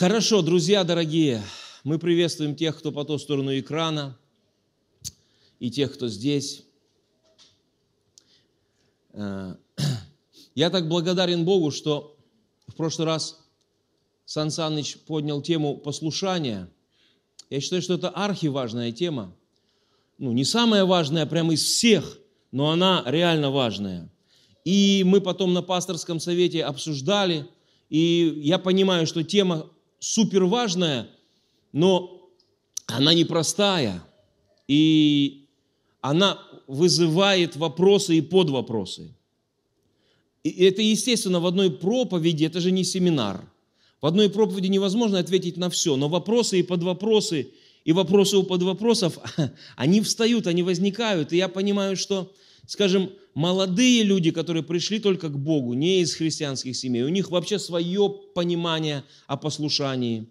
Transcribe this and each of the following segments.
Хорошо, друзья дорогие, мы приветствуем тех, кто по ту сторону экрана, и тех, кто здесь. Э, я так благодарен Богу, что в прошлый раз Сан Саныч поднял тему послушания. Я считаю, что это архиважная тема. Ну, не самая важная прямо из всех, но она реально важная. И мы потом на пасторском совете обсуждали, и я понимаю, что тема супер важная, но она непростая. И она вызывает вопросы и подвопросы. И это, естественно, в одной проповеди, это же не семинар. В одной проповеди невозможно ответить на все, но вопросы и подвопросы, и вопросы у подвопросов, они встают, они возникают. И я понимаю, что, скажем, молодые люди, которые пришли только к Богу, не из христианских семей, у них вообще свое понимание о послушании.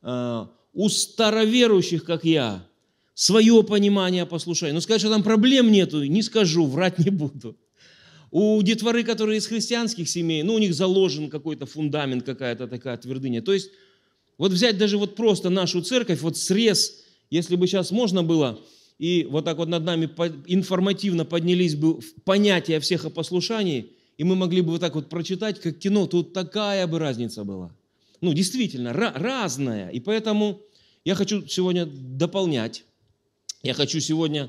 А, у староверующих, как я, свое понимание о послушании. Но сказать, что там проблем нету, не скажу, врать не буду. У детворы, которые из христианских семей, ну, у них заложен какой-то фундамент, какая-то такая твердыня. То есть, вот взять даже вот просто нашу церковь, вот срез, если бы сейчас можно было, и вот так вот над нами информативно поднялись бы понятия всех о послушании, и мы могли бы вот так вот прочитать, как кино, тут такая бы разница была. Ну, действительно, разная. И поэтому я хочу сегодня дополнять, я хочу сегодня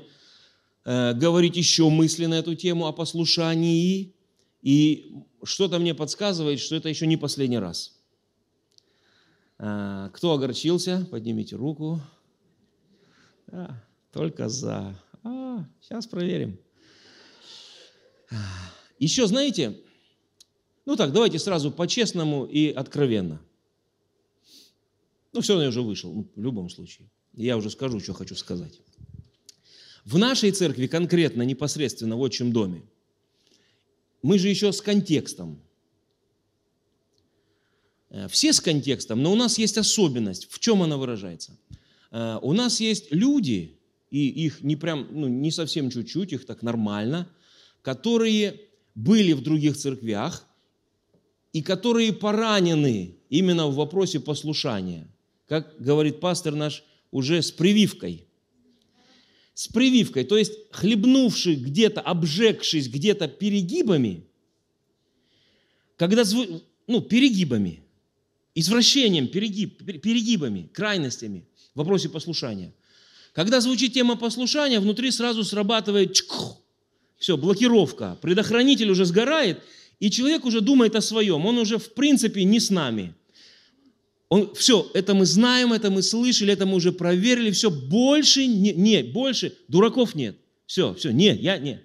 э, говорить еще мысли на эту тему о послушании, и что-то мне подсказывает, что это еще не последний раз. Э, кто огорчился, поднимите руку. Да. Только за. А, сейчас проверим. Еще, знаете, ну так, давайте сразу по-честному и откровенно. Ну, все равно я уже вышел, ну, в любом случае. Я уже скажу, что хочу сказать. В нашей церкви конкретно, непосредственно в отчим доме, мы же еще с контекстом. Э, все с контекстом, но у нас есть особенность. В чем она выражается? Э, у нас есть люди, и их не прям, ну, не совсем чуть-чуть, их так нормально, которые были в других церквях и которые поранены именно в вопросе послушания. Как говорит пастор наш, уже с прививкой. С прививкой, то есть хлебнувший где-то, обжегшись где-то перегибами, когда, ну, перегибами, извращением, перегиб, перегибами, крайностями в вопросе послушания – когда звучит тема послушания, внутри сразу срабатывает чкх, все, блокировка. Предохранитель уже сгорает, и человек уже думает о своем. Он уже в принципе не с нами. Он, все, это мы знаем, это мы слышали, это мы уже проверили, все, больше не, не больше, дураков нет. Все, все, нет, я нет.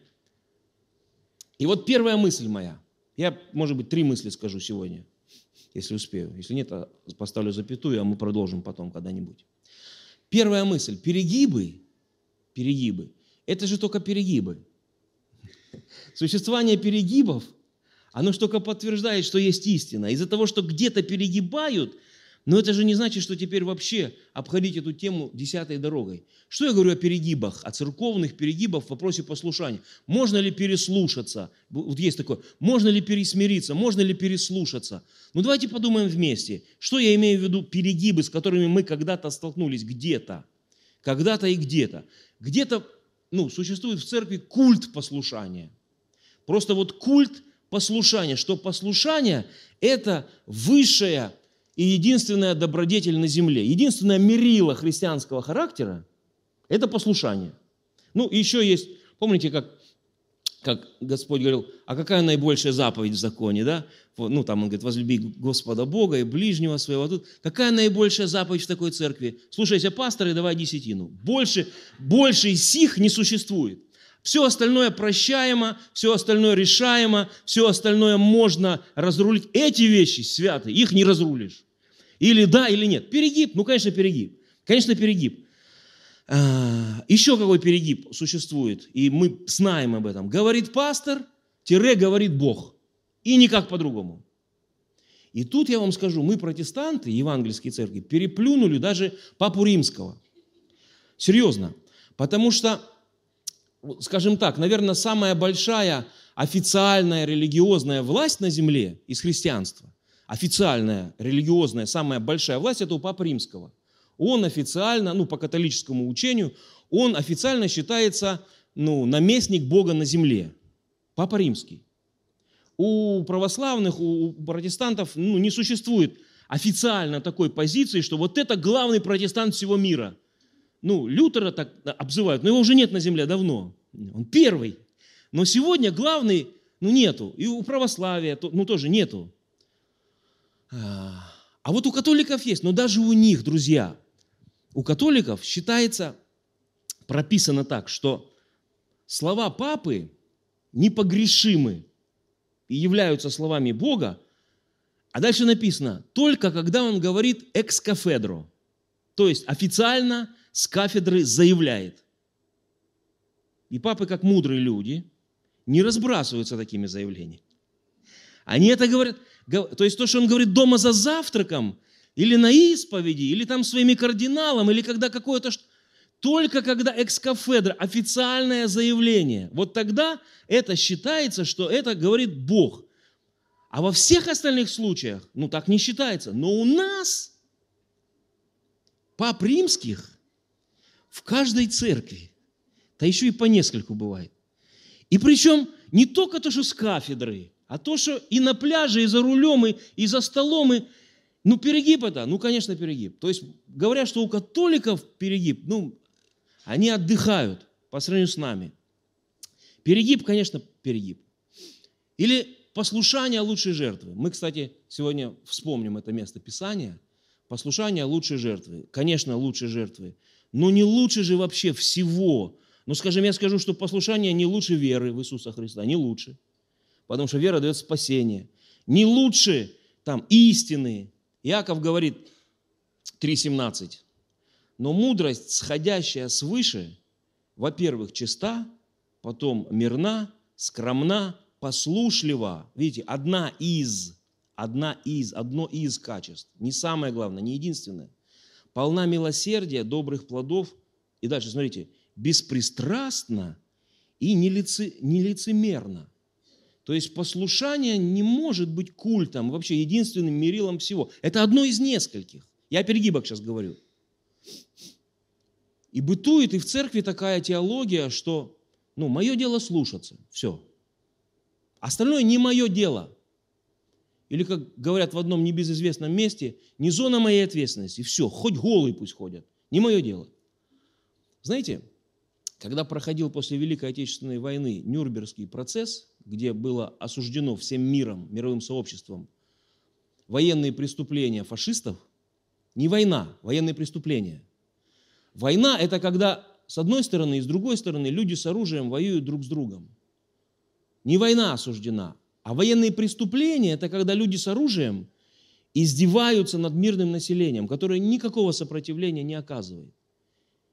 И вот первая мысль моя. Я, может быть, три мысли скажу сегодня, если успею. Если нет, поставлю запятую, а мы продолжим потом когда-нибудь. Первая мысль. Перегибы, перегибы, это же только перегибы. Существование перегибов, оно же только подтверждает, что есть истина. Из-за того, что где-то перегибают – но это же не значит, что теперь вообще обходить эту тему десятой дорогой. Что я говорю о перегибах, о церковных перегибах в вопросе послушания? Можно ли переслушаться? Вот есть такое. Можно ли пересмириться? Можно ли переслушаться? Ну давайте подумаем вместе. Что я имею в виду перегибы, с которыми мы когда-то столкнулись где-то? Когда-то и где-то. Где-то ну, существует в церкви культ послушания. Просто вот культ послушания, что послушание – это высшая и единственная добродетель на земле, единственное мерило христианского характера – это послушание. Ну, еще есть, помните, как, как Господь говорил, а какая наибольшая заповедь в законе, да? Ну, там он говорит, возлюби Господа Бога и ближнего своего. Тут какая наибольшая заповедь в такой церкви? Слушайся пастора и давай десятину. Больше, больше сих не существует. Все остальное прощаемо, все остальное решаемо, все остальное можно разрулить. Эти вещи святые, их не разрулишь. Или да, или нет. Перегиб, ну, конечно, перегиб. Конечно, перегиб. А, еще какой перегиб существует, и мы знаем об этом. Говорит пастор, тире говорит Бог. И никак по-другому. И тут я вам скажу, мы, протестанты, евангельские церкви, переплюнули даже Папу Римского. Серьезно. Потому что, скажем так, наверное, самая большая официальная религиозная власть на земле из христианства официальная, религиозная, самая большая власть, это у Папы Римского. Он официально, ну, по католическому учению, он официально считается, ну, наместник Бога на земле. Папа Римский. У православных, у протестантов, ну, не существует официально такой позиции, что вот это главный протестант всего мира. Ну, Лютера так обзывают, но его уже нет на земле давно. Он первый. Но сегодня главный, ну, нету. И у православия, ну, тоже нету. А, вот у католиков есть, но даже у них, друзья, у католиков считается, прописано так, что слова папы непогрешимы и являются словами Бога, а дальше написано, только когда он говорит экс-кафедро, то есть официально с кафедры заявляет. И папы, как мудрые люди, не разбрасываются такими заявлениями. Они это говорят, то есть то, что он говорит дома за завтраком, или на исповеди, или там своими кардиналом, или когда какое-то... Только когда экскафедра, официальное заявление, вот тогда это считается, что это говорит Бог. А во всех остальных случаях, ну так не считается. Но у нас, пап римских, в каждой церкви, да еще и по нескольку бывает. И причем не только то, что с кафедры, а то, что и на пляже, и за рулем, и, и за столом, и, ну, перегиб это, ну, конечно, перегиб. То есть, говорят, что у католиков перегиб, ну, они отдыхают по сравнению с нами. Перегиб, конечно, перегиб. Или послушание лучшей жертвы. Мы, кстати, сегодня вспомним это место Писания. Послушание лучшей жертвы. Конечно, лучшей жертвы. Но не лучше же вообще всего. Ну, скажем, я скажу, что послушание не лучше веры в Иисуса Христа. Не лучше потому что вера дает спасение. Не лучше там истины. Иаков говорит 3.17. Но мудрость, сходящая свыше, во-первых, чиста, потом мирна, скромна, послушлива. Видите, одна из, одна из, одно из качеств. Не самое главное, не единственное. Полна милосердия, добрых плодов. И дальше, смотрите, беспристрастна и нелицемерна. То есть послушание не может быть культом, вообще единственным мерилом всего. Это одно из нескольких. Я о перегибах сейчас говорю. И бытует и в церкви такая теология, что ну, мое дело слушаться, все. Остальное не мое дело. Или, как говорят в одном небезызвестном месте, не зона моей ответственности, все, хоть голый пусть ходят, не мое дело. Знаете, когда проходил после Великой Отечественной войны Нюрнбергский процесс, где было осуждено всем миром, мировым сообществом, военные преступления фашистов, не война, военные преступления. Война – это когда с одной стороны и с другой стороны люди с оружием воюют друг с другом. Не война осуждена, а военные преступления – это когда люди с оружием издеваются над мирным населением, которое никакого сопротивления не оказывает.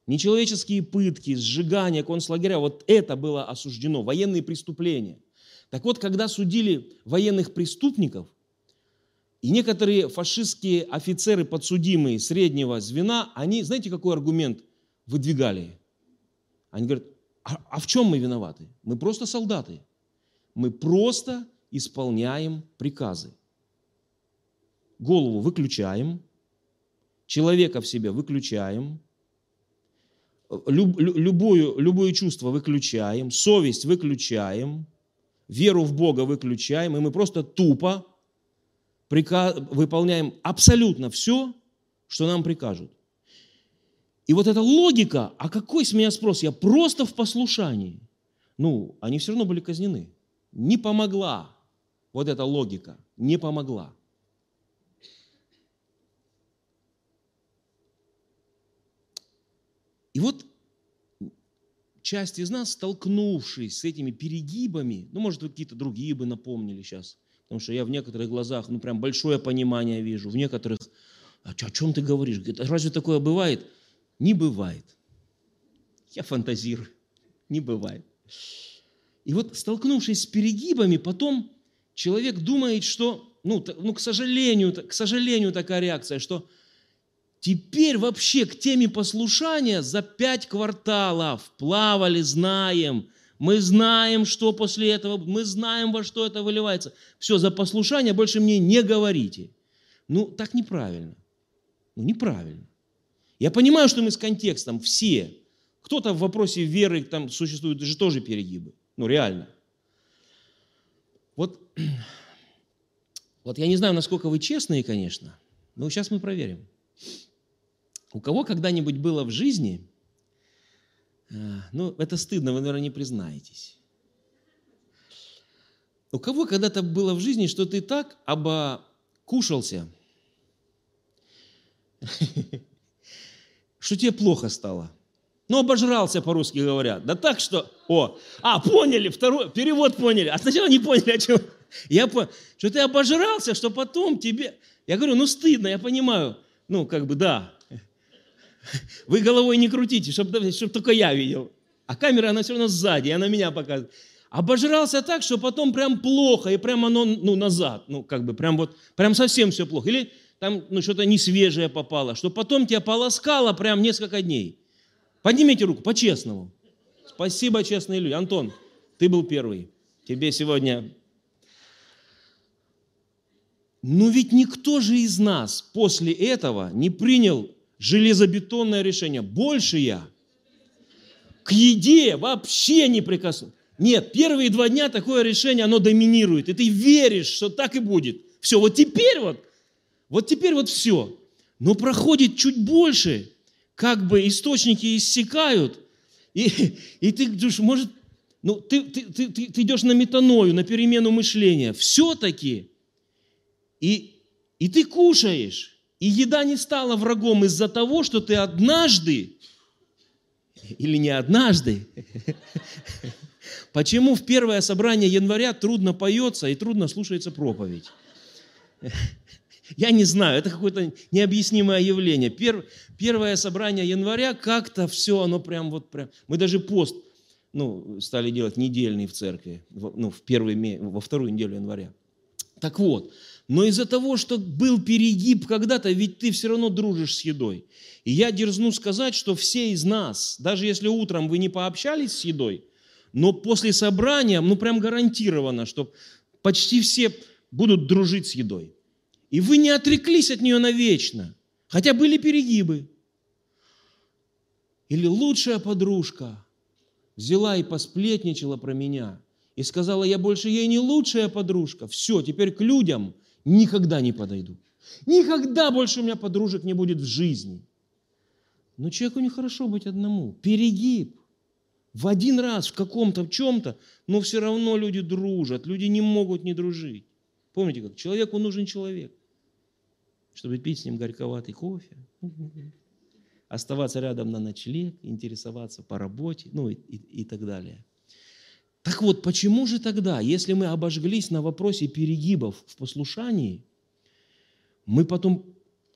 Нечеловеческие пытки, сжигания, концлагеря, вот это было осуждено, военные преступления. Так вот, когда судили военных преступников, и некоторые фашистские офицеры, подсудимые среднего звена, они, знаете, какой аргумент выдвигали? Они говорят, а, а в чем мы виноваты? Мы просто солдаты. Мы просто исполняем приказы. Голову выключаем, человека в себе выключаем, люб, любую, любое чувство выключаем, совесть выключаем – веру в Бога выключаем, и мы просто тупо выполняем абсолютно все, что нам прикажут. И вот эта логика, а какой с меня спрос? Я просто в послушании. Ну, они все равно были казнены. Не помогла вот эта логика, не помогла. И вот часть из нас, столкнувшись с этими перегибами, ну, может, какие-то другие бы напомнили сейчас, потому что я в некоторых глазах, ну, прям большое понимание вижу, в некоторых, а о чем ты говоришь? Разве такое бывает? Не бывает. Я фантазирую. Не бывает. И вот столкнувшись с перегибами, потом человек думает, что, ну, ну к, сожалению, к сожалению, такая реакция, что Теперь вообще к теме послушания за пять кварталов плавали, знаем, Мы знаем, что после этого, мы знаем, во что это выливается. Все, за послушание больше мне не говорите. Ну, так неправильно. Ну, неправильно. Я понимаю, что мы с контекстом все. Кто-то в вопросе веры, там существуют же тоже перегибы. Ну, реально. Вот, вот я не знаю, насколько вы честные, конечно, но сейчас мы проверим. У кого когда-нибудь было в жизни, э, ну, это стыдно, вы, наверное, не признаетесь. У кого когда-то было в жизни, что ты так обокушался, что тебе плохо стало? Ну, обожрался, по-русски говорят. Да так, что... О, а, поняли, второй, перевод поняли. А сначала не поняли, о чем. Я понял, что ты обожрался, что потом тебе... Я говорю, ну, стыдно, я понимаю. Ну, как бы, да. Вы головой не крутите, чтобы, чтобы только я видел. А камера, она все равно сзади, она меня показывает. Обожрался так, что потом прям плохо, и прям оно, ну, назад. Ну, как бы, прям вот, прям совсем все плохо. Или там, ну, что-то не свежее попало, что потом тебя полоскало прям несколько дней. Поднимите руку, по-честному. Спасибо, честные люди. Антон, ты был первый. Тебе сегодня... Но ведь никто же из нас после этого не принял железобетонное решение. Больше я к еде вообще не прикасаюсь. Нет, первые два дня такое решение, оно доминирует. И ты веришь, что так и будет. Все, вот теперь вот, вот теперь вот все. Но проходит чуть больше, как бы источники иссякают, и, и ты думаешь, может, ну, ты, ты, ты, ты, ты идешь на метаною, на перемену мышления. Все-таки. И, и ты кушаешь. И еда не стала врагом из-за того, что ты однажды, или не однажды, почему в первое собрание января трудно поется и трудно слушается проповедь? Я не знаю, это какое-то необъяснимое явление. Пер, первое собрание января, как-то все, оно прям вот прям... Мы даже пост ну, стали делать недельный в церкви, ну, в первый, во вторую неделю января. Так вот, но из-за того, что был перегиб когда-то, ведь ты все равно дружишь с едой. И я дерзну сказать, что все из нас, даже если утром вы не пообщались с едой, но после собрания, ну прям гарантированно, что почти все будут дружить с едой. И вы не отреклись от нее навечно, хотя были перегибы. Или лучшая подружка взяла и посплетничала про меня и сказала, я больше ей не лучшая подружка. Все, теперь к людям никогда не подойду. Никогда больше у меня подружек не будет в жизни. Но человеку нехорошо быть одному. Перегиб. В один раз, в каком-то, в чем-то, но все равно люди дружат. Люди не могут не дружить. Помните, как человеку нужен человек, чтобы пить с ним горьковатый кофе, оставаться рядом на ночлег, интересоваться по работе, ну и, и, и так далее. Так вот, почему же тогда, если мы обожглись на вопросе перегибов в послушании, мы потом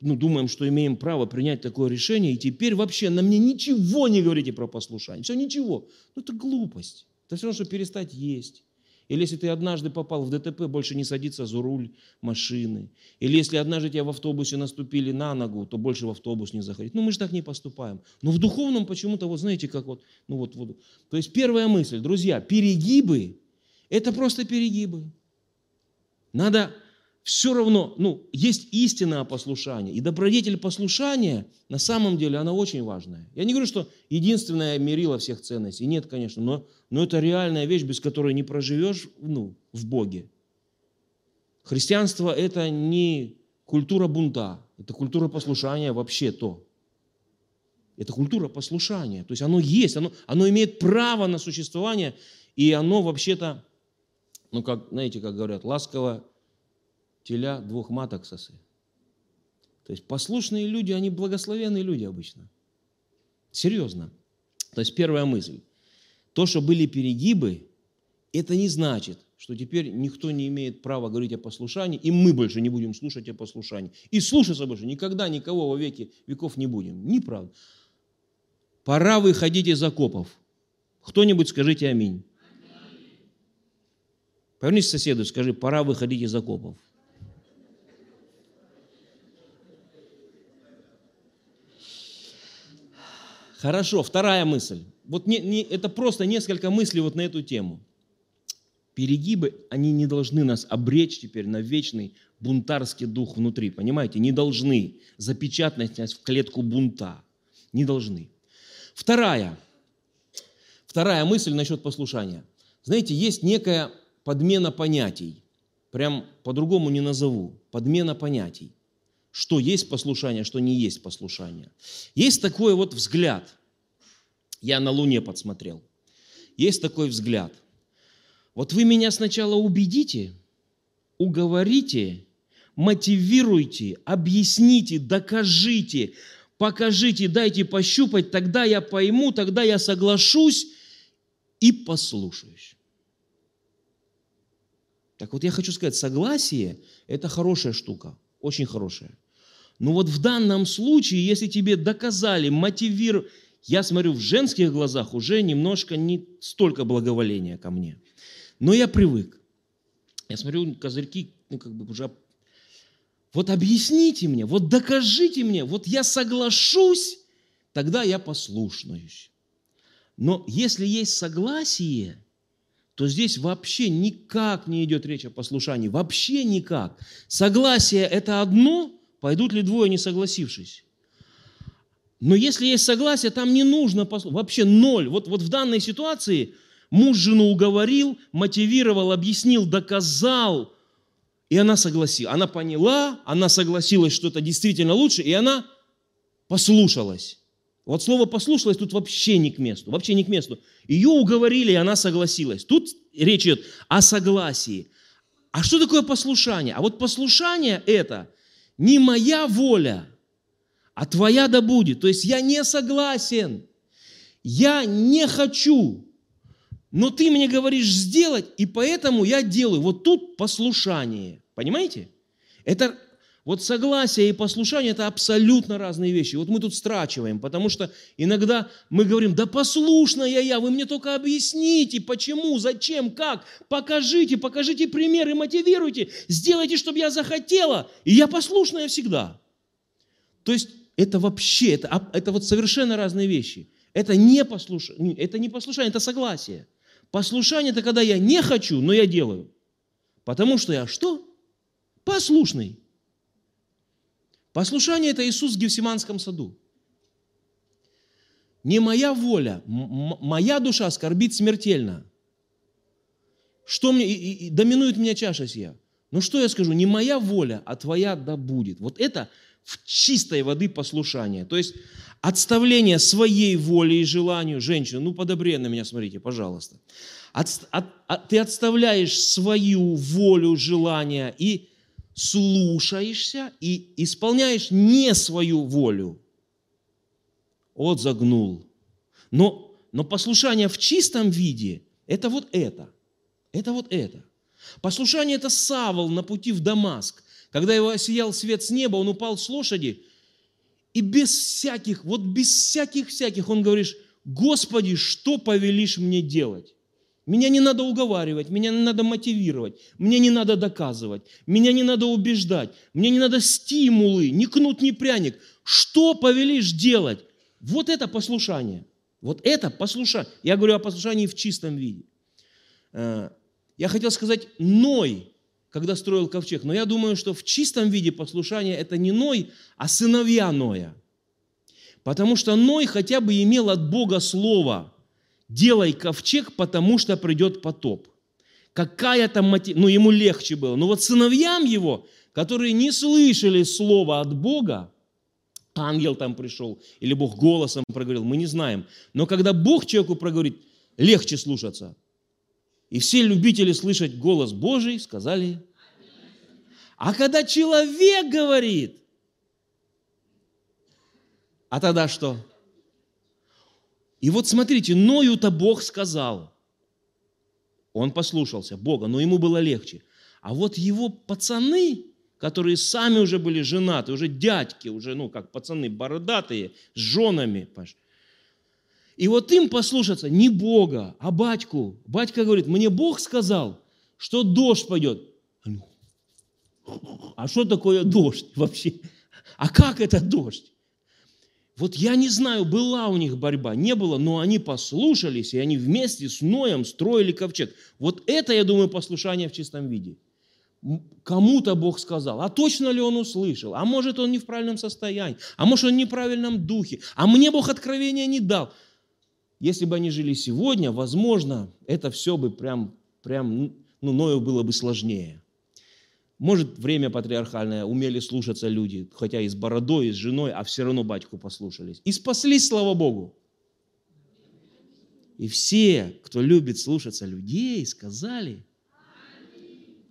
ну, думаем, что имеем право принять такое решение, и теперь вообще на мне ничего не говорите про послушание. Все, ничего. Ну, это глупость. Это все равно, что перестать есть. Или если ты однажды попал в ДТП, больше не садиться за руль машины. Или если однажды тебя в автобусе наступили на ногу, то больше в автобус не заходить. Ну, мы же так не поступаем. Но в духовном почему-то, вот знаете, как вот, ну вот, вот. То есть первая мысль, друзья, перегибы – это просто перегибы. Надо все равно, ну, есть истинное послушание. И добродетель послушания, на самом деле, она очень важная. Я не говорю, что единственное мерило всех ценностей. Нет, конечно, но, но это реальная вещь, без которой не проживешь ну, в Боге. Христианство – это не культура бунта, это культура послушания вообще то. Это культура послушания. То есть оно есть, оно, оно имеет право на существование, и оно вообще-то, ну, как, знаете, как говорят, ласково теля двух маток сосы. То есть послушные люди, они благословенные люди обычно. Серьезно. То есть первая мысль. То, что были перегибы, это не значит, что теперь никто не имеет права говорить о послушании, и мы больше не будем слушать о послушании. И слушаться больше никогда никого во веки веков не будем. Неправда. Пора выходить из окопов. Кто-нибудь скажите аминь. Повернись к соседу, скажи, пора выходить из окопов. Хорошо, вторая мысль. Вот не, не, это просто несколько мыслей вот на эту тему. Перегибы, они не должны нас обречь теперь на вечный бунтарский дух внутри, понимаете? Не должны запечатать нас в клетку бунта. Не должны. Вторая, вторая мысль насчет послушания. Знаете, есть некая подмена понятий. Прям по-другому не назову. Подмена понятий. Что есть послушание, что не есть послушание. Есть такой вот взгляд. Я на Луне подсмотрел. Есть такой взгляд. Вот вы меня сначала убедите, уговорите, мотивируйте, объясните, докажите, покажите, дайте пощупать, тогда я пойму, тогда я соглашусь и послушаюсь. Так вот я хочу сказать, согласие – это хорошая штука, очень хорошая. Но вот в данном случае, если тебе доказали, мотивировали, я смотрю, в женских глазах уже немножко не столько благоволения ко мне. Но я привык. Я смотрю, козырьки, ну, как бы уже... Вот объясните мне, вот докажите мне, вот я соглашусь, тогда я послушаюсь. Но если есть согласие, то здесь вообще никак не идет речь о послушании. Вообще никак. Согласие – это одно, пойдут ли двое, не согласившись? Но если есть согласие, там не нужно послушать. Вообще ноль. Вот, вот в данной ситуации муж жену уговорил, мотивировал, объяснил, доказал, и она согласилась. Она поняла, она согласилась, что это действительно лучше, и она послушалась. Вот слово «послушалась» тут вообще не к месту, вообще не к месту. Ее уговорили, и она согласилась. Тут речь идет о согласии. А что такое послушание? А вот послушание – это не моя воля, а твоя да будет. То есть я не согласен, я не хочу, но ты мне говоришь сделать, и поэтому я делаю. Вот тут послушание. Понимаете? Это вот согласие и послушание – это абсолютно разные вещи. Вот мы тут страчиваем, потому что иногда мы говорим, да послушная я, вы мне только объясните, почему, зачем, как, покажите, покажите примеры, мотивируйте, сделайте, чтобы я захотела, и я послушная всегда. То есть это вообще, это, это вот совершенно разные вещи. Это не, послушание, это не послушание, это согласие. Послушание – это когда я не хочу, но я делаю. Потому что я что? Послушный. Послушание – это Иисус в Гефсиманском саду. Не моя воля, моя душа скорбит смертельно. Что мне, и, и, доминует меня чаша сия. Ну что я скажу, не моя воля, а твоя да будет. Вот это в чистой воды послушание. То есть отставление своей воли и желанию женщины. Ну, подобрее на меня смотрите, пожалуйста. От, от, от, ты отставляешь свою волю, желание и слушаешься и исполняешь не свою волю. Вот загнул. Но, но послушание в чистом виде – это вот это. Это вот это. Послушание – это Савол на пути в Дамаск. Когда его осиял свет с неба, он упал с лошади, и без всяких, вот без всяких-всяких, он говорит, Господи, что повелишь мне делать? Меня не надо уговаривать, меня не надо мотивировать, мне не надо доказывать, меня не надо убеждать, мне не надо стимулы, ни кнут, ни пряник. Что повелишь делать? Вот это послушание. Вот это послушание. Я говорю о послушании в чистом виде. Э, я хотел сказать Ной, когда строил ковчег, но я думаю, что в чистом виде послушание это не Ной, а сыновья Ноя. Потому что Ной хотя бы имел от Бога слово – делай ковчег, потому что придет потоп. Какая-то мотив... Ну, ему легче было. Но вот сыновьям его, которые не слышали слова от Бога, ангел там пришел, или Бог голосом проговорил, мы не знаем. Но когда Бог человеку проговорит, легче слушаться. И все любители слышать голос Божий сказали, а когда человек говорит, а тогда что? И вот смотрите, Ною-то Бог сказал. Он послушался Бога, но ему было легче. А вот его пацаны, которые сами уже были женаты, уже дядьки, уже, ну, как пацаны, бородатые, с женами. И вот им послушаться не Бога, а батьку. Батька говорит, мне Бог сказал, что дождь пойдет. А что такое дождь вообще? А как это дождь? Вот я не знаю, была у них борьба, не было, но они послушались, и они вместе с Ноем строили ковчег. Вот это, я думаю, послушание в чистом виде. Кому-то Бог сказал, а точно ли он услышал? А может он не в правильном состоянии? А может он в неправильном духе? А мне Бог откровения не дал. Если бы они жили сегодня, возможно, это все бы прям, прям ну, Ною было бы сложнее. Может, время патриархальное, умели слушаться люди, хотя и с бородой, и с женой, а все равно батьку послушались. И спаслись, слава Богу. И все, кто любит слушаться людей, сказали,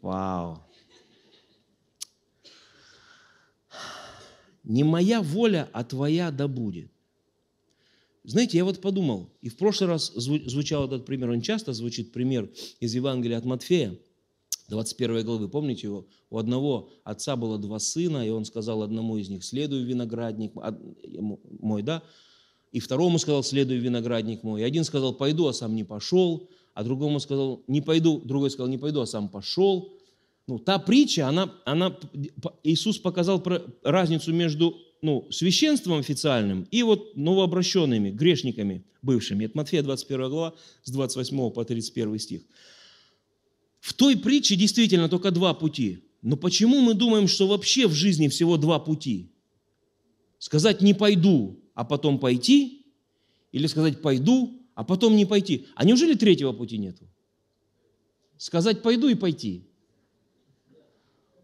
вау. Не моя воля, а твоя да будет. Знаете, я вот подумал, и в прошлый раз звучал этот пример, он часто звучит, пример из Евангелия от Матфея – 21 главы, помните его? У одного отца было два сына, и он сказал одному из них, следуй виноградник мой, да? И второму сказал, следуй виноградник мой. И один сказал, пойду, а сам не пошел. А другому сказал, не пойду. Другой сказал, не пойду, а сам пошел. Ну, та притча, она, она, Иисус показал разницу между ну, священством официальным и вот новообращенными, грешниками бывшими. Это Матфея 21 глава с 28 по 31 стих. В той притче действительно только два пути. Но почему мы думаем, что вообще в жизни всего два пути? Сказать «не пойду», а потом пойти? Или сказать «пойду», а потом не пойти? А неужели третьего пути нету? Сказать «пойду» и пойти.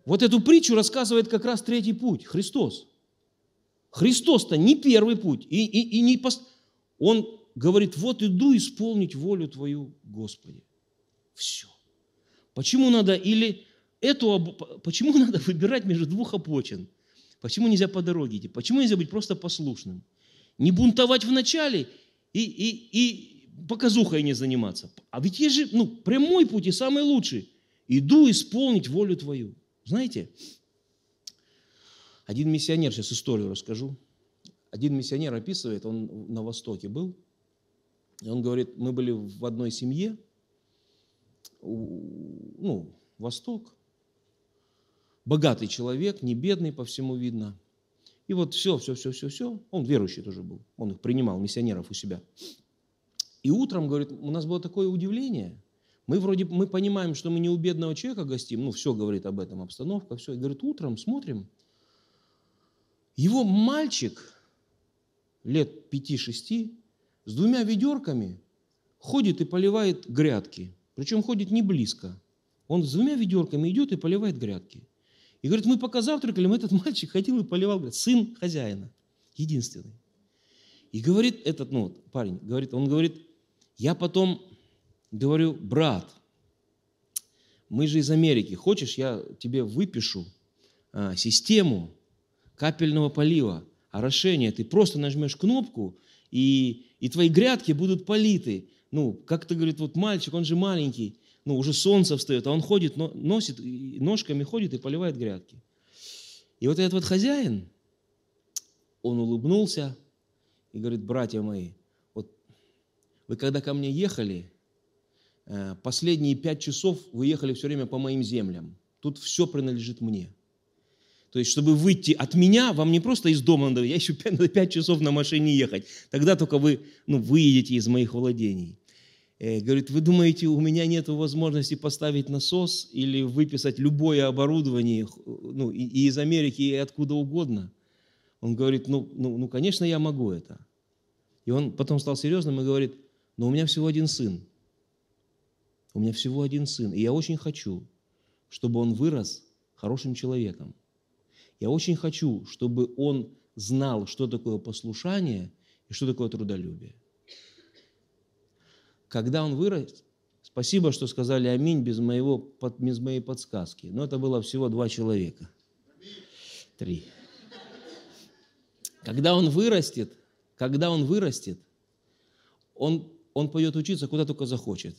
Вот эту притчу рассказывает как раз третий путь – Христос. Христос-то не первый путь. И, и, и не пост... Он говорит, вот иду исполнить волю Твою, Господи. Все. Почему надо или эту, почему надо выбирать между двух обочин? Почему нельзя по дороге идти? Почему нельзя быть просто послушным? Не бунтовать вначале и, и, и показухой не заниматься. А ведь есть же ну, прямой путь и самый лучший. Иду исполнить волю твою. Знаете, один миссионер, сейчас историю расскажу. Один миссионер описывает, он на Востоке был, и он говорит, мы были в одной семье, ну, Восток. Богатый человек, не бедный, по всему видно. И вот все, все, все, все, все. Он верующий тоже был. Он их принимал, миссионеров у себя. И утром, говорит, у нас было такое удивление. Мы вроде, мы понимаем, что мы не у бедного человека гостим, ну, все говорит об этом, обстановка, все. И говорит, утром смотрим, его мальчик лет пяти-шести с двумя ведерками ходит и поливает грядки. Причем ходит не близко. Он с двумя ведерками идет и поливает грядки. И говорит, мы пока завтракали, этот мальчик ходил и поливал, говорит, сын хозяина, единственный. И говорит этот, ну, парень, говорит, он говорит, я потом говорю, брат, мы же из Америки, хочешь, я тебе выпишу а, систему капельного полива, орошения, ты просто нажмешь кнопку, и, и твои грядки будут политы ну, как-то, говорит, вот мальчик, он же маленький, ну, уже солнце встает, а он ходит, носит, ножками ходит и поливает грядки. И вот этот вот хозяин, он улыбнулся и говорит, братья мои, вот вы когда ко мне ехали, э, последние пять часов вы ехали все время по моим землям. Тут все принадлежит мне. То есть, чтобы выйти от меня, вам не просто из дома надо, я еще пять, пять часов на машине ехать. Тогда только вы ну, выедете из моих владений. Э, говорит, вы думаете, у меня нет возможности поставить насос или выписать любое оборудование ну, и, и из Америки, и откуда угодно? Он говорит, ну, ну, ну, конечно, я могу это. И он потом стал серьезным и говорит, но у меня всего один сын. У меня всего один сын. И я очень хочу, чтобы он вырос хорошим человеком. Я очень хочу, чтобы он знал, что такое послушание и что такое трудолюбие когда он вырастет, спасибо, что сказали аминь без, моего, без моей подсказки. Но это было всего два человека. Три. Когда он вырастет, когда он вырастет, он, он пойдет учиться куда только захочет.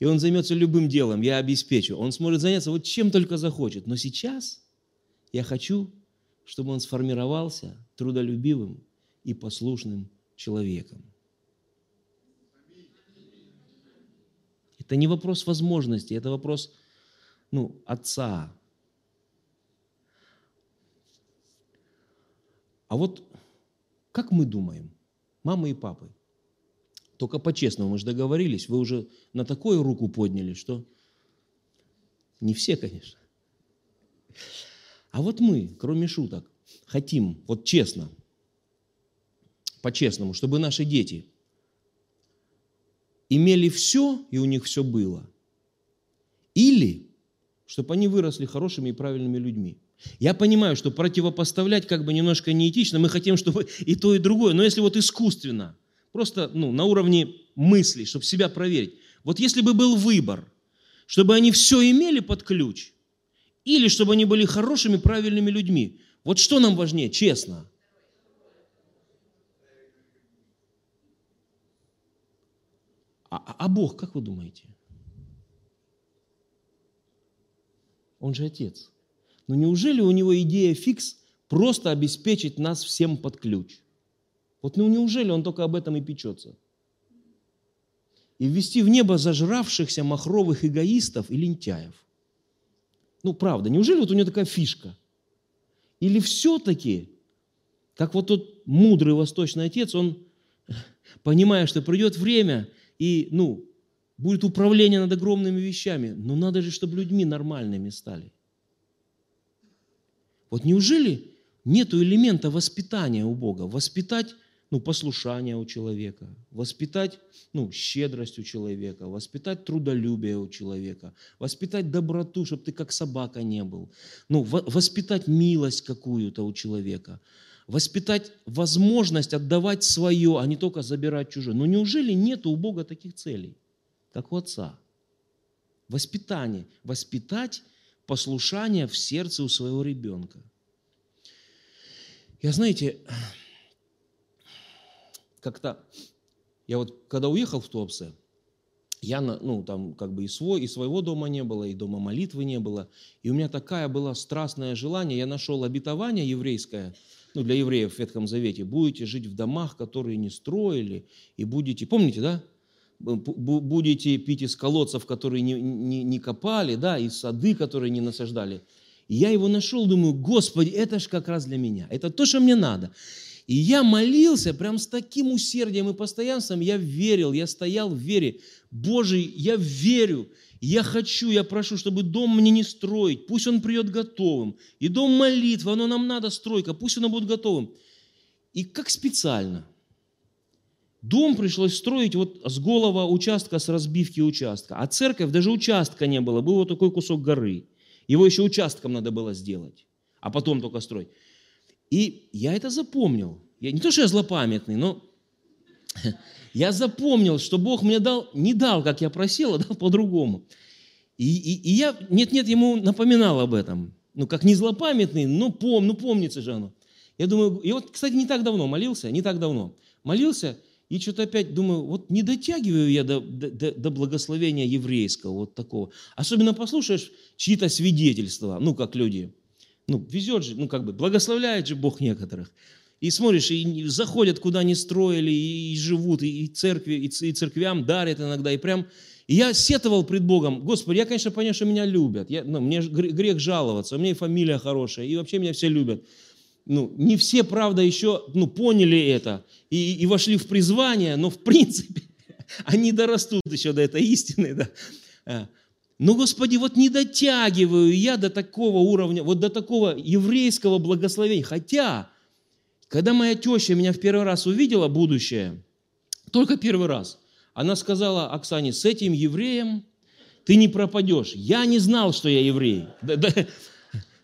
И он займется любым делом, я обеспечу. Он сможет заняться вот чем только захочет. Но сейчас я хочу, чтобы он сформировался трудолюбивым и послушным человеком. Это не вопрос возможности, это вопрос ну, отца. А вот Как мы думаем, мамы и папы? Только по-честному, мы же договорились, вы уже на такую руку подняли, что не все, конечно. А вот мы, кроме шуток, хотим, вот честно, по-честному, чтобы наши дети имели все, и у них все было. Или, чтобы они выросли хорошими и правильными людьми. Я понимаю, что противопоставлять как бы немножко неэтично, мы хотим, чтобы и то, и другое, но если вот искусственно, просто ну, на уровне мысли, чтобы себя проверить. Вот если бы был выбор, чтобы они все имели под ключ, или чтобы они были хорошими, правильными людьми, вот что нам важнее, честно? А, а, а Бог, как вы думаете? Он же Отец. Но неужели у него идея фикс просто обеспечить нас всем под ключ? Вот ну неужели он только об этом и печется? И ввести в небо зажравшихся махровых эгоистов и лентяев. Ну, правда, неужели вот у него такая фишка? Или все-таки, как вот тот мудрый восточный отец, он, понимая, что придет время, и, ну, будет управление над огромными вещами, но надо же, чтобы людьми нормальными стали – вот неужели нет элемента воспитания у Бога? Воспитать ну, послушание у человека, воспитать ну, щедрость у человека, воспитать трудолюбие у человека, воспитать доброту, чтобы ты как собака не был, ну, воспитать милость какую-то у человека, воспитать возможность отдавать свое, а не только забирать чужое. Но неужели нет у Бога таких целей, как у Отца? Воспитание. Воспитать послушание в сердце у своего ребенка. Я, знаете, как-то, я вот когда уехал в Туапсе, я, ну, там как бы и, свой, и своего дома не было, и дома молитвы не было. И у меня такая была страстное желание, я нашел обетование еврейское, ну, для евреев в Ветхом Завете. Будете жить в домах, которые не строили, и будете, помните, да? будете пить из колодцев, которые не, не, не копали, да, из сады, которые не насаждали. И я его нашел, думаю, Господи, это же как раз для меня. Это то, что мне надо. И я молился прям с таким усердием и постоянством. Я верил, я стоял в вере. Боже, я верю, я хочу, я прошу, чтобы дом мне не строить. Пусть он придет готовым. И дом молитвы, оно нам надо, стройка, пусть он будет готовым. И как специально – Дом пришлось строить вот с голого участка, с разбивки участка. А церковь, даже участка не было, был вот такой кусок горы. Его еще участком надо было сделать, а потом только строить. И я это запомнил. Я, не то, что я злопамятный, но я запомнил, что Бог мне дал, не дал, как я просил, а дал по-другому. И, и, и я, нет-нет, ему напоминал об этом. Ну, как не злопамятный, но пом, ну, помнится же оно. Я думаю, и вот, кстати, не так давно молился, не так давно. Молился, и что-то опять думаю, вот не дотягиваю я до, до, до благословения еврейского, вот такого. Особенно послушаешь чьи-то свидетельства, ну, как люди, ну, везет же, ну, как бы, благословляет же Бог некоторых. И смотришь, и заходят, куда не строили, и, живут, и, церкви, и, церквям дарят иногда, и прям... И я сетовал пред Богом, Господи, я, конечно, понимаю, что меня любят, я, ну, мне грех жаловаться, у меня и фамилия хорошая, и вообще меня все любят ну, не все, правда, еще ну, поняли это и, и вошли в призвание, но в принципе они дорастут еще до этой истины. Да. Но, Господи, вот не дотягиваю я до такого уровня, вот до такого еврейского благословения. Хотя, когда моя теща меня в первый раз увидела, будущее, только первый раз, она сказала Оксане, с этим евреем ты не пропадешь. Я не знал, что я еврей.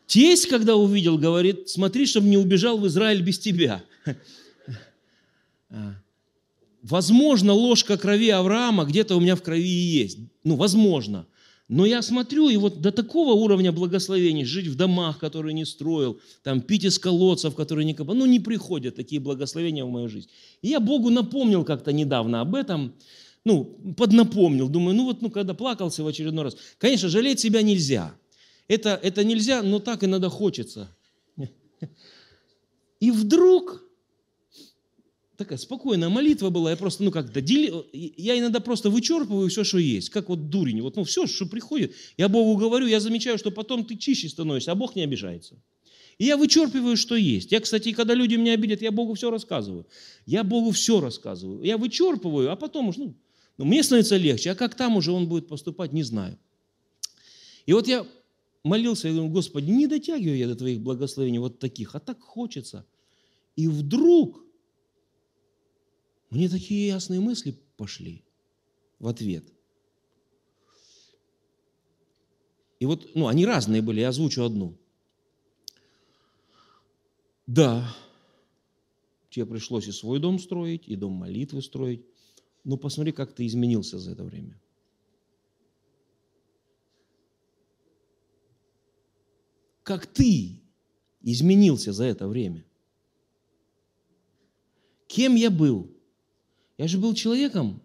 Тесть, когда увидел, говорит, смотри, чтобы не убежал в Израиль без тебя. Возможно, ложка крови Авраама где-то у меня в крови и есть. Ну, возможно. Но я смотрю, и вот до такого уровня благословений, жить в домах, которые не строил, там, пить из колодцев, которые не копал, ну, не приходят такие благословения в мою жизнь. И я Богу напомнил как-то недавно об этом, ну, поднапомнил, думаю, ну вот, ну, когда плакался в очередной раз. Конечно, жалеть себя нельзя – это, это нельзя, но так иногда хочется. И вдруг такая спокойная молитва была, я просто, ну как, дели, я иногда просто вычерпываю все, что есть, как вот дурень, вот, ну все, что приходит, я Богу говорю, я замечаю, что потом ты чище становишься, а Бог не обижается. И я вычерпываю, что есть. Я, кстати, когда люди меня обидят, я Богу все рассказываю. Я Богу все рассказываю. Я вычерпываю, а потом уж, ну, ну, мне становится легче. А как там уже он будет поступать, не знаю. И вот я молился, я думаю, Господи, не дотягиваю я до Твоих благословений вот таких, а так хочется. И вдруг мне такие ясные мысли пошли в ответ. И вот, ну, они разные были, я озвучу одну – да, тебе пришлось и свой дом строить, и дом молитвы строить. Но посмотри, как ты изменился за это время. Как ты изменился за это время. Кем я был? Я же был человеком,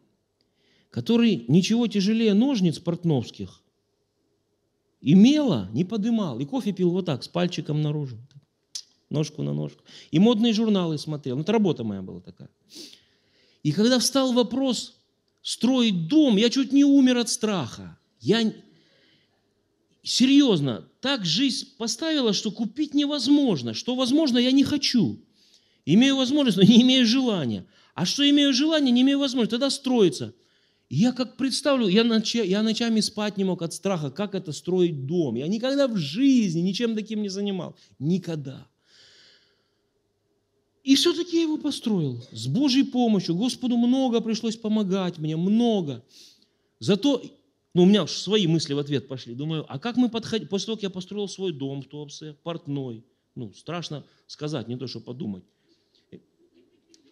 который ничего тяжелее ножниц портновских и не подымал. И кофе пил вот так, с пальчиком наружу ножку на ножку. И модные журналы смотрел. Ну, это работа моя была такая. И когда встал вопрос строить дом, я чуть не умер от страха. Я серьезно, так жизнь поставила, что купить невозможно. Что возможно, я не хочу. Имею возможность, но не имею желания. А что имею желание, не имею возможности, тогда строится. я как представлю, я, ноч, я ночами спать не мог от страха, как это строить дом. Я никогда в жизни ничем таким не занимал. Никогда. И все-таки я его построил с Божьей помощью. Господу много пришлось помогать мне, много. Зато, ну, у меня свои мысли в ответ пошли. Думаю, а как мы подходим, после того, как я построил свой дом в Туапсе, портной, ну, страшно сказать, не то, что подумать.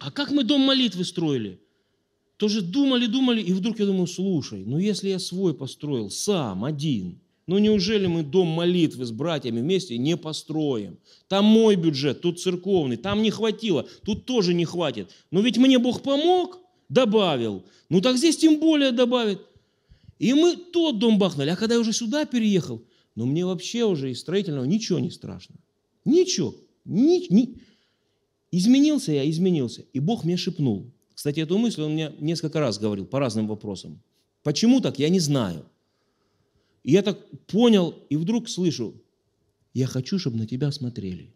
А как мы дом молитвы строили? Тоже думали, думали, и вдруг я думаю, слушай, ну если я свой построил сам, один – ну неужели мы дом молитвы с братьями вместе не построим? Там мой бюджет, тут церковный, там не хватило, тут тоже не хватит. Но ведь мне Бог помог, добавил. Ну так здесь тем более добавит. И мы тот дом бахнули. А когда я уже сюда переехал, ну мне вообще уже из строительного ничего не страшно. Ничего. Ни, ни... Изменился я, изменился. И Бог мне шепнул. Кстати, эту мысль он мне несколько раз говорил по разным вопросам. Почему так, я не знаю. И я так понял, и вдруг слышу, я хочу, чтобы на тебя смотрели.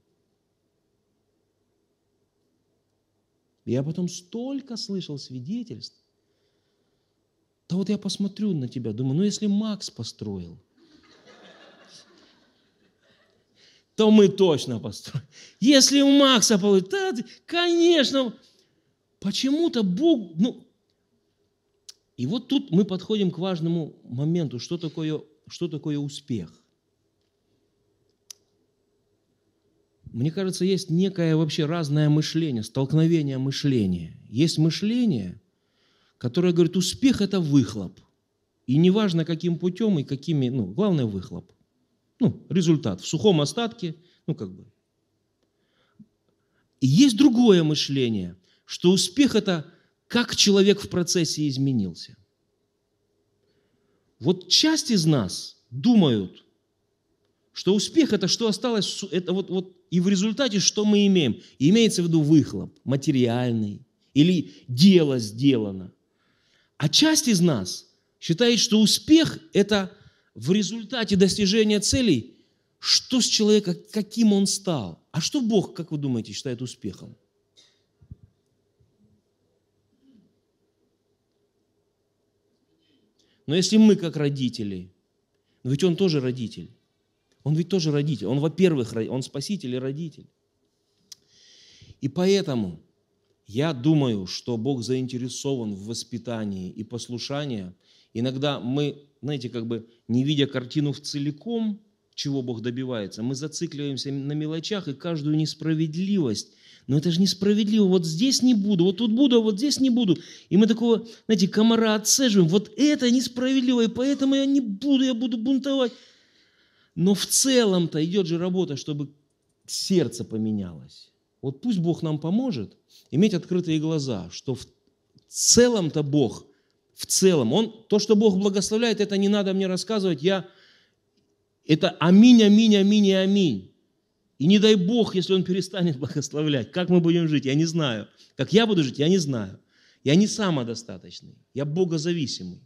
Я потом столько слышал свидетельств. Да вот я посмотрю на тебя, думаю, ну если Макс построил, то мы точно построим. Если у Макса получится, конечно, почему-то Бог, ну, и вот тут мы подходим к важному моменту, что такое что такое успех. Мне кажется, есть некое вообще разное мышление, столкновение мышления. Есть мышление, которое говорит, успех – это выхлоп. И неважно, каким путем и какими, ну, главное – выхлоп. Ну, результат в сухом остатке, ну, как бы. И есть другое мышление, что успех – это как человек в процессе изменился – вот часть из нас думают, что успех это что осталось, это вот, вот и в результате что мы имеем? Имеется в виду выхлоп материальный или дело сделано. А часть из нас считает, что успех это в результате достижения целей, что с человеком, каким он стал. А что Бог, как вы думаете, считает успехом? Но если мы как родители, ведь он тоже родитель. Он ведь тоже родитель. Он, во-первых, он спаситель и родитель. И поэтому я думаю, что Бог заинтересован в воспитании и послушании. Иногда мы, знаете, как бы не видя картину в целиком, чего Бог добивается, мы зацикливаемся на мелочах и каждую несправедливость но это же несправедливо, вот здесь не буду, вот тут буду, а вот здесь не буду. И мы такого, знаете, комара отцеживаем, вот это несправедливо, и поэтому я не буду, я буду бунтовать. Но в целом-то идет же работа, чтобы сердце поменялось. Вот пусть Бог нам поможет иметь открытые глаза, что в целом-то Бог, в целом, Он, то, что Бог благословляет, это не надо мне рассказывать, я, это аминь, аминь, аминь и аминь. И не дай Бог, если Он перестанет благословлять. Как мы будем жить, я не знаю. Как я буду жить, я не знаю. Я не самодостаточный, я богозависимый.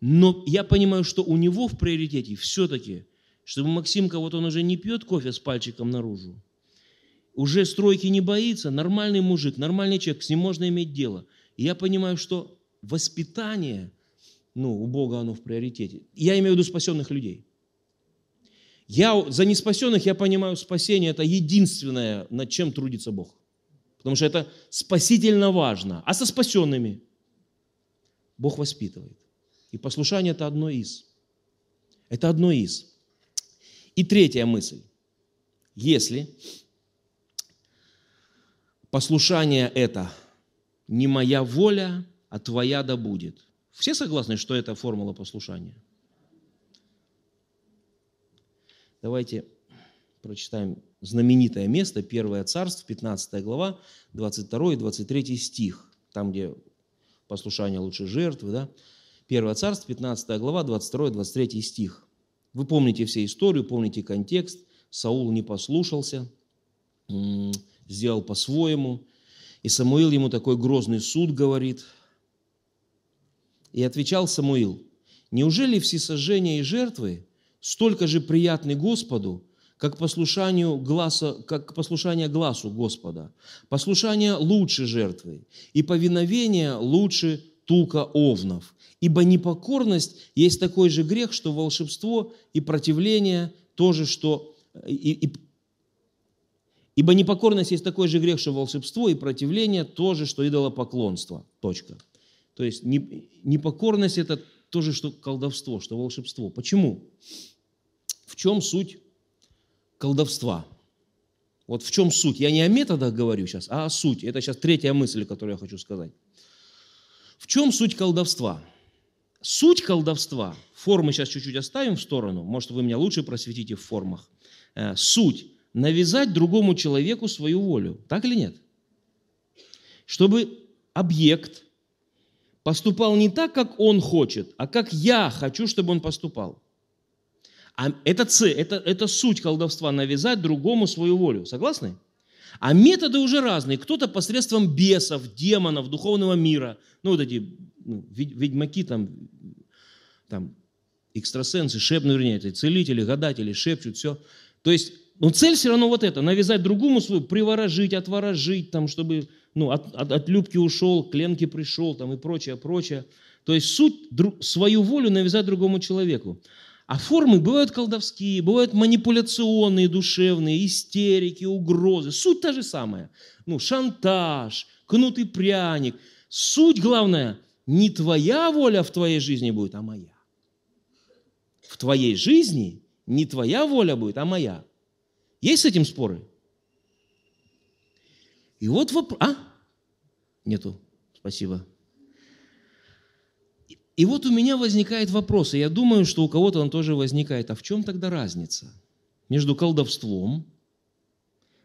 Но я понимаю, что у Него в приоритете все-таки чтобы Максимка, вот он уже не пьет кофе с пальчиком наружу, уже стройки не боится, нормальный мужик, нормальный человек, с ним можно иметь дело. И я понимаю, что воспитание, ну, у Бога оно в приоритете. Я имею в виду спасенных людей. Я, за неспасенных я понимаю, спасение – это единственное, над чем трудится Бог. Потому что это спасительно важно. А со спасенными Бог воспитывает. И послушание – это одно из. Это одно из. И третья мысль. Если послушание это не моя воля, а твоя да будет. Все согласны, что это формула послушания? Давайте прочитаем знаменитое место, Первое Царство, 15 глава, 22 и 23 стих, там, где послушание лучше жертвы, да? Первое Царство, 15 глава, 22 и 23 стих. Вы помните все историю, помните контекст. Саул не послушался, сделал по-своему. И Самуил ему такой грозный суд говорит. И отвечал Самуил, неужели всесожжения и жертвы столько же приятны Господу, как, послушанию гласа, как послушание глазу Господа. Послушание лучше жертвы, и повиновение лучше тука овнов. Ибо непокорность есть такой же грех, что волшебство и противление тоже, что и, и, Ибо непокорность есть такой же грех, что волшебство, и противление тоже, что идолопоклонство. Точка. То есть непокорность – это тоже, что колдовство, что волшебство. Почему? В чем суть колдовства? Вот в чем суть? Я не о методах говорю сейчас, а о сути. Это сейчас третья мысль, которую я хочу сказать. В чем суть колдовства? Суть колдовства, формы сейчас чуть-чуть оставим в сторону, может, вы меня лучше просветите в формах. Э, суть навязать другому человеку свою волю. Так или нет? Чтобы объект поступал не так, как он хочет, а как я хочу, чтобы он поступал. А это цель, это, это суть колдовства, навязать другому свою волю. Согласны? А методы уже разные. Кто-то посредством бесов, демонов, духовного мира. Ну, вот эти ну, ведьмаки там, там, экстрасенсы, шепны, вернее, целители, гадатели, шепчут, все. То есть но цель все равно вот это, навязать другому свою, приворожить, отворожить, там, чтобы ну, от, от, от Любки ушел, к Ленке пришел там, и прочее, прочее. То есть суть друг, свою волю навязать другому человеку. А формы бывают колдовские, бывают манипуляционные, душевные, истерики, угрозы. Суть та же самая. Ну, шантаж, кнут и пряник. Суть главная, не твоя воля в твоей жизни будет, а моя. В твоей жизни не твоя воля будет, а моя. Есть с этим споры? И вот вопрос... А? Нету. Спасибо. И вот у меня возникает вопрос, и я думаю, что у кого-то он тоже возникает. А в чем тогда разница между колдовством,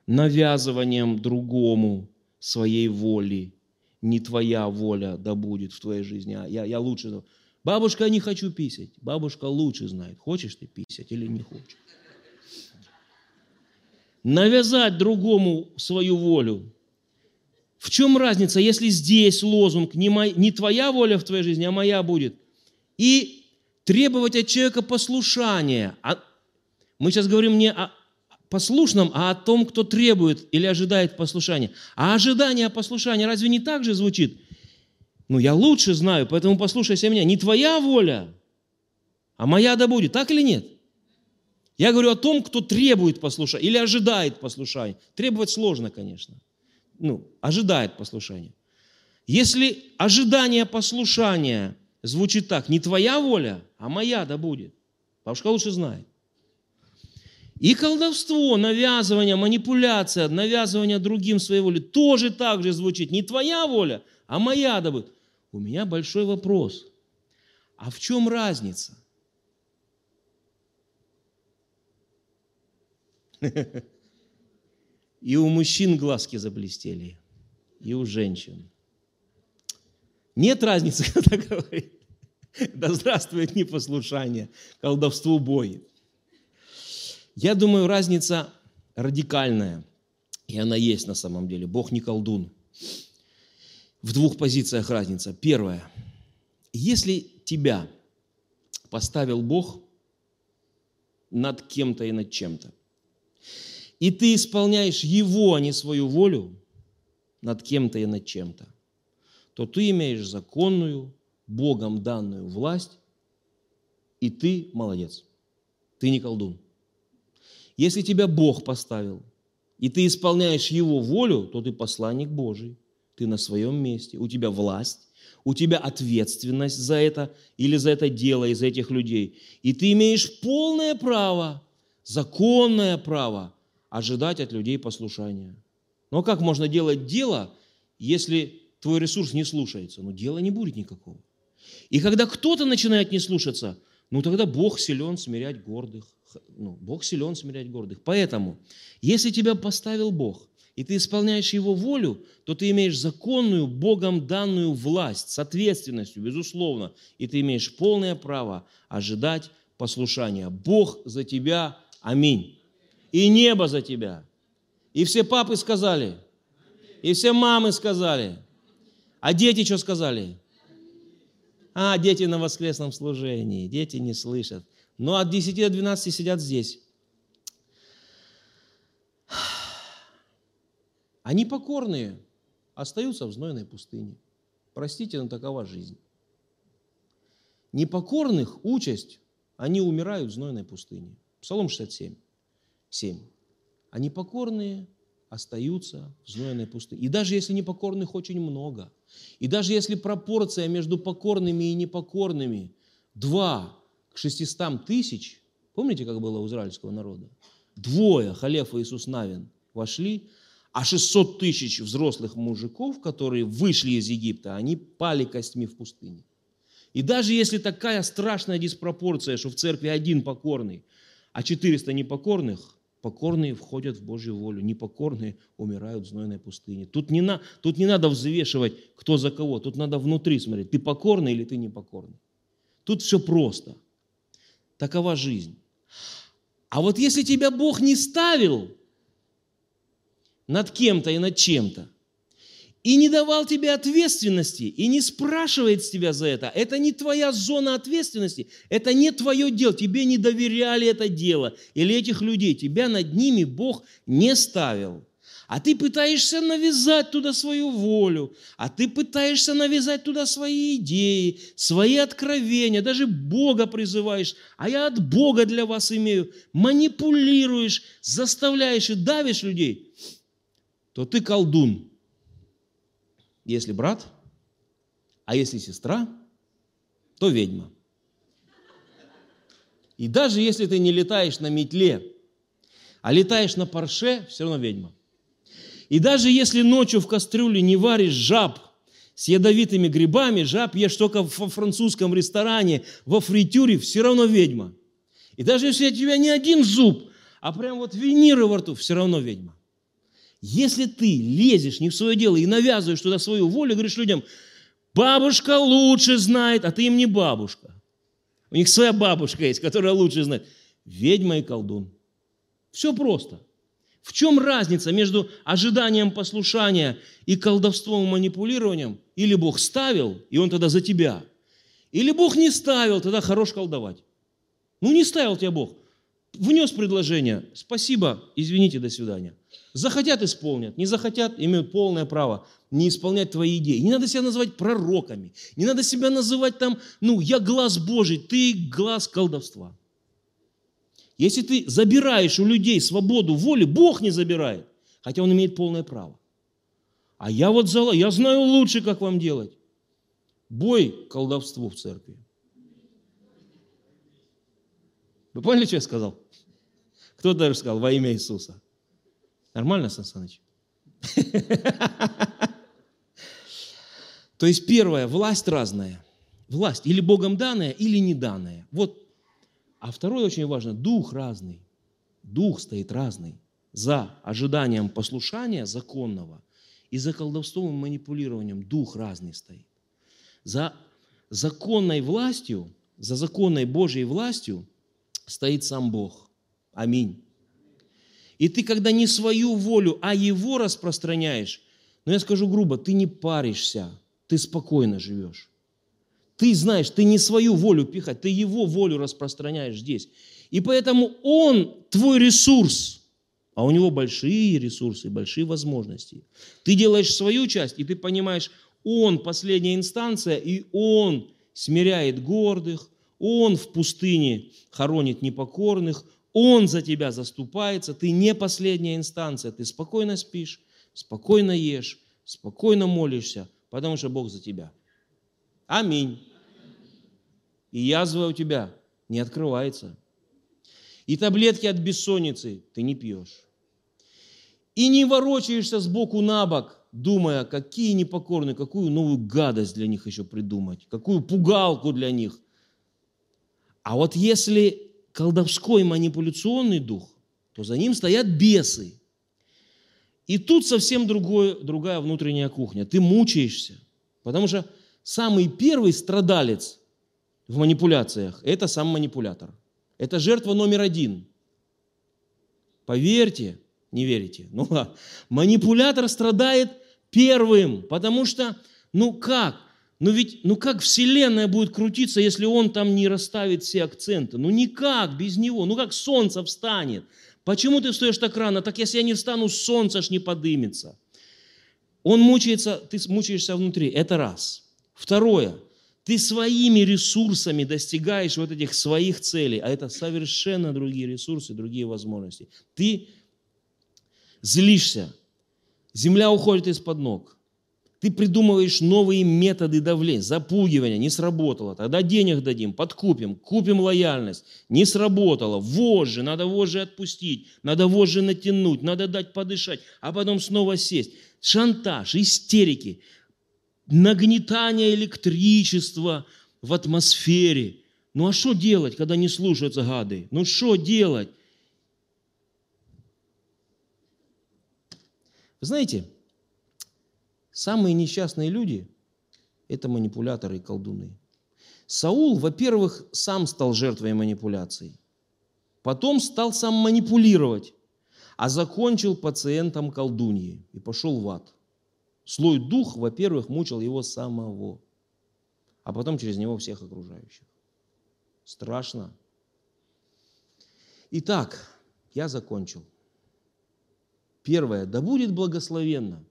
навязыванием другому своей воли, не твоя воля да будет в твоей жизни, а я, я лучше... Бабушка, не хочу писать. Бабушка лучше знает, хочешь ты писать или не хочешь навязать другому свою волю. В чем разница, если здесь лозунг не, мой, не твоя воля в твоей жизни, а моя будет? И требовать от человека послушания. А мы сейчас говорим не о послушном, а о том, кто требует или ожидает послушания. А ожидание послушания разве не так же звучит? Ну, я лучше знаю, поэтому послушайся меня. Не твоя воля, а моя да будет. Так или нет? Я говорю о том, кто требует послушания или ожидает послушания. Требовать сложно, конечно. Ну, ожидает послушания. Если ожидание послушания звучит так, не твоя воля, а моя да будет. Бабушка лучше знает. И колдовство, навязывание, манипуляция, навязывание другим своей воли тоже так же звучит. Не твоя воля, а моя да будет. У меня большой вопрос. А в чем разница? И у мужчин глазки заблестели, и у женщин. Нет разницы, когда говорит. Да здравствует непослушание, колдовству бой. Я думаю, разница радикальная, и она есть на самом деле. Бог не колдун. В двух позициях разница. Первая. Если тебя поставил Бог над кем-то и над чем-то, и ты исполняешь его, а не свою волю над кем-то и над чем-то, то ты имеешь законную, Богом данную власть, и ты молодец. Ты не колдун. Если тебя Бог поставил, и ты исполняешь Его волю, то ты посланник Божий. Ты на своем месте, у тебя власть, у тебя ответственность за это или за это дело, и за этих людей. И ты имеешь полное право, законное право ожидать от людей послушания. Но как можно делать дело, если твой ресурс не слушается? Ну, дела не будет никакого. И когда кто-то начинает не слушаться, ну тогда Бог силен смирять гордых. Ну, Бог силен смирять гордых. Поэтому, если тебя поставил Бог, и ты исполняешь Его волю, то ты имеешь законную, Богом данную власть с ответственностью, безусловно, и ты имеешь полное право ожидать послушания. Бог за тебя, аминь. И небо за тебя. И все папы сказали, и все мамы сказали, а дети что сказали? А, дети на воскресном служении, дети не слышат. Но от 10 до 12 сидят здесь. Они покорные, остаются в знойной пустыне. Простите, но такова жизнь. Непокорных участь, они умирают в знойной пустыне. Псалом 67, 7. А непокорные остаются в знойной пустыне. И даже если непокорных очень много, и даже если пропорция между покорными и непокорными 2 к 600 тысяч, помните, как было у израильского народа? Двое, Халеф и Иисус Навин, вошли, а 600 тысяч взрослых мужиков, которые вышли из Египта, они пали костьми в пустыне. И даже если такая страшная диспропорция, что в церкви один покорный, а 400 непокорных, покорные входят в Божью волю, непокорные умирают в знойной пустыне. Тут не, на, тут не надо взвешивать, кто за кого, тут надо внутри смотреть, ты покорный или ты непокорный. Тут все просто. Такова жизнь. А вот если тебя Бог не ставил над кем-то и над чем-то, и не давал тебе ответственности, и не спрашивает с тебя за это, это не твоя зона ответственности, это не твое дело, тебе не доверяли это дело, или этих людей, тебя над ними Бог не ставил. А ты пытаешься навязать туда свою волю, а ты пытаешься навязать туда свои идеи, свои откровения, даже Бога призываешь, а я от Бога для вас имею, манипулируешь, заставляешь и давишь людей – то ты колдун. Если брат, а если сестра, то ведьма. И даже если ты не летаешь на метле, а летаешь на парше, все равно ведьма. И даже если ночью в кастрюле не варишь жаб с ядовитыми грибами, жаб ешь только во французском ресторане, во фритюре, все равно ведьма. И даже если у тебя не один зуб, а прям вот виниры во рту, все равно ведьма. Если ты лезешь не в свое дело и навязываешь туда свою волю, говоришь людям, бабушка лучше знает, а ты им не бабушка. У них своя бабушка есть, которая лучше знает. Ведьма и колдун. Все просто. В чем разница между ожиданием послушания и колдовством и манипулированием? Или Бог ставил, и Он тогда за тебя. Или Бог не ставил, тогда хорош колдовать. Ну не ставил тебя Бог. Внес предложение. Спасибо, извините, до свидания. Захотят – исполнят, не захотят – имеют полное право не исполнять твои идеи. Не надо себя называть пророками, не надо себя называть там, ну, я глаз Божий, ты глаз колдовства. Если ты забираешь у людей свободу воли, Бог не забирает, хотя Он имеет полное право. А я вот зала, я знаю лучше, как вам делать. Бой колдовству в церкви. Вы поняли, что я сказал? Кто даже сказал во имя Иисуса? Нормально, Сан Саныч? То есть первое, власть разная. Власть или Богом данная, или не данная. Вот. А второе очень важно, дух разный. Дух стоит разный. За ожиданием послушания законного и за колдовством и манипулированием дух разный стоит. За законной властью, за законной Божьей властью стоит сам Бог. Аминь. И ты, когда не свою волю, а его распространяешь, но я скажу грубо, ты не паришься, ты спокойно живешь. Ты знаешь, ты не свою волю пихать, ты его волю распространяешь здесь. И поэтому он твой ресурс, а у него большие ресурсы, большие возможности. Ты делаешь свою часть, и ты понимаешь, он последняя инстанция, и он смиряет гордых, он в пустыне хоронит непокорных, он за тебя заступается, ты не последняя инстанция, ты спокойно спишь, спокойно ешь, спокойно молишься, потому что Бог за тебя. Аминь. И язва у тебя не открывается. И таблетки от бессонницы ты не пьешь. И не ворочаешься сбоку на бок, думая, какие непокорные, какую новую гадость для них еще придумать, какую пугалку для них. А вот если колдовской манипуляционный дух, то за ним стоят бесы. И тут совсем другое, другая внутренняя кухня. Ты мучаешься, потому что самый первый страдалец в манипуляциях – это сам манипулятор. Это жертва номер один. Поверьте, не верите. Ну, манипулятор страдает первым, потому что, ну как? Ну ведь, ну как Вселенная будет крутиться, если он там не расставит все акценты? Ну никак без него. Ну как солнце встанет? Почему ты встаешь так рано? Так если я не встану, солнце ж не подымется. Он мучается, ты мучаешься внутри. Это раз. Второе. Ты своими ресурсами достигаешь вот этих своих целей, а это совершенно другие ресурсы, другие возможности. Ты злишься, земля уходит из-под ног, ты придумываешь новые методы давления, запугивания, не сработало, тогда денег дадим, подкупим, купим лояльность, не сработало, вожжи, надо вожжи отпустить, надо вожжи натянуть, надо дать подышать, а потом снова сесть. Шантаж, истерики, нагнетание электричества в атмосфере. Ну а что делать, когда не слушаются гады? Ну что делать? Вы знаете, самые несчастные люди – это манипуляторы и колдуны. Саул, во-первых, сам стал жертвой манипуляций. Потом стал сам манипулировать, а закончил пациентом колдуньи и пошел в ад – Слой дух, во-первых, мучил его самого, а потом через него всех окружающих. Страшно. Итак, я закончил. Первое. Да будет благословенно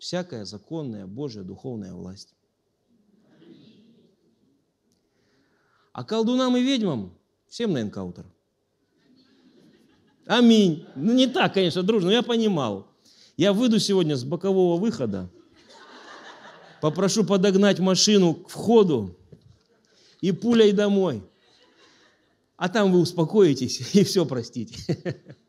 всякая законная Божья духовная власть. А колдунам и ведьмам всем на энкаутер. Аминь. Ну, не так, конечно, дружно, но я понимал. Я выйду сегодня с бокового выхода, попрошу подогнать машину к входу и пулей домой. А там вы успокоитесь и все простите.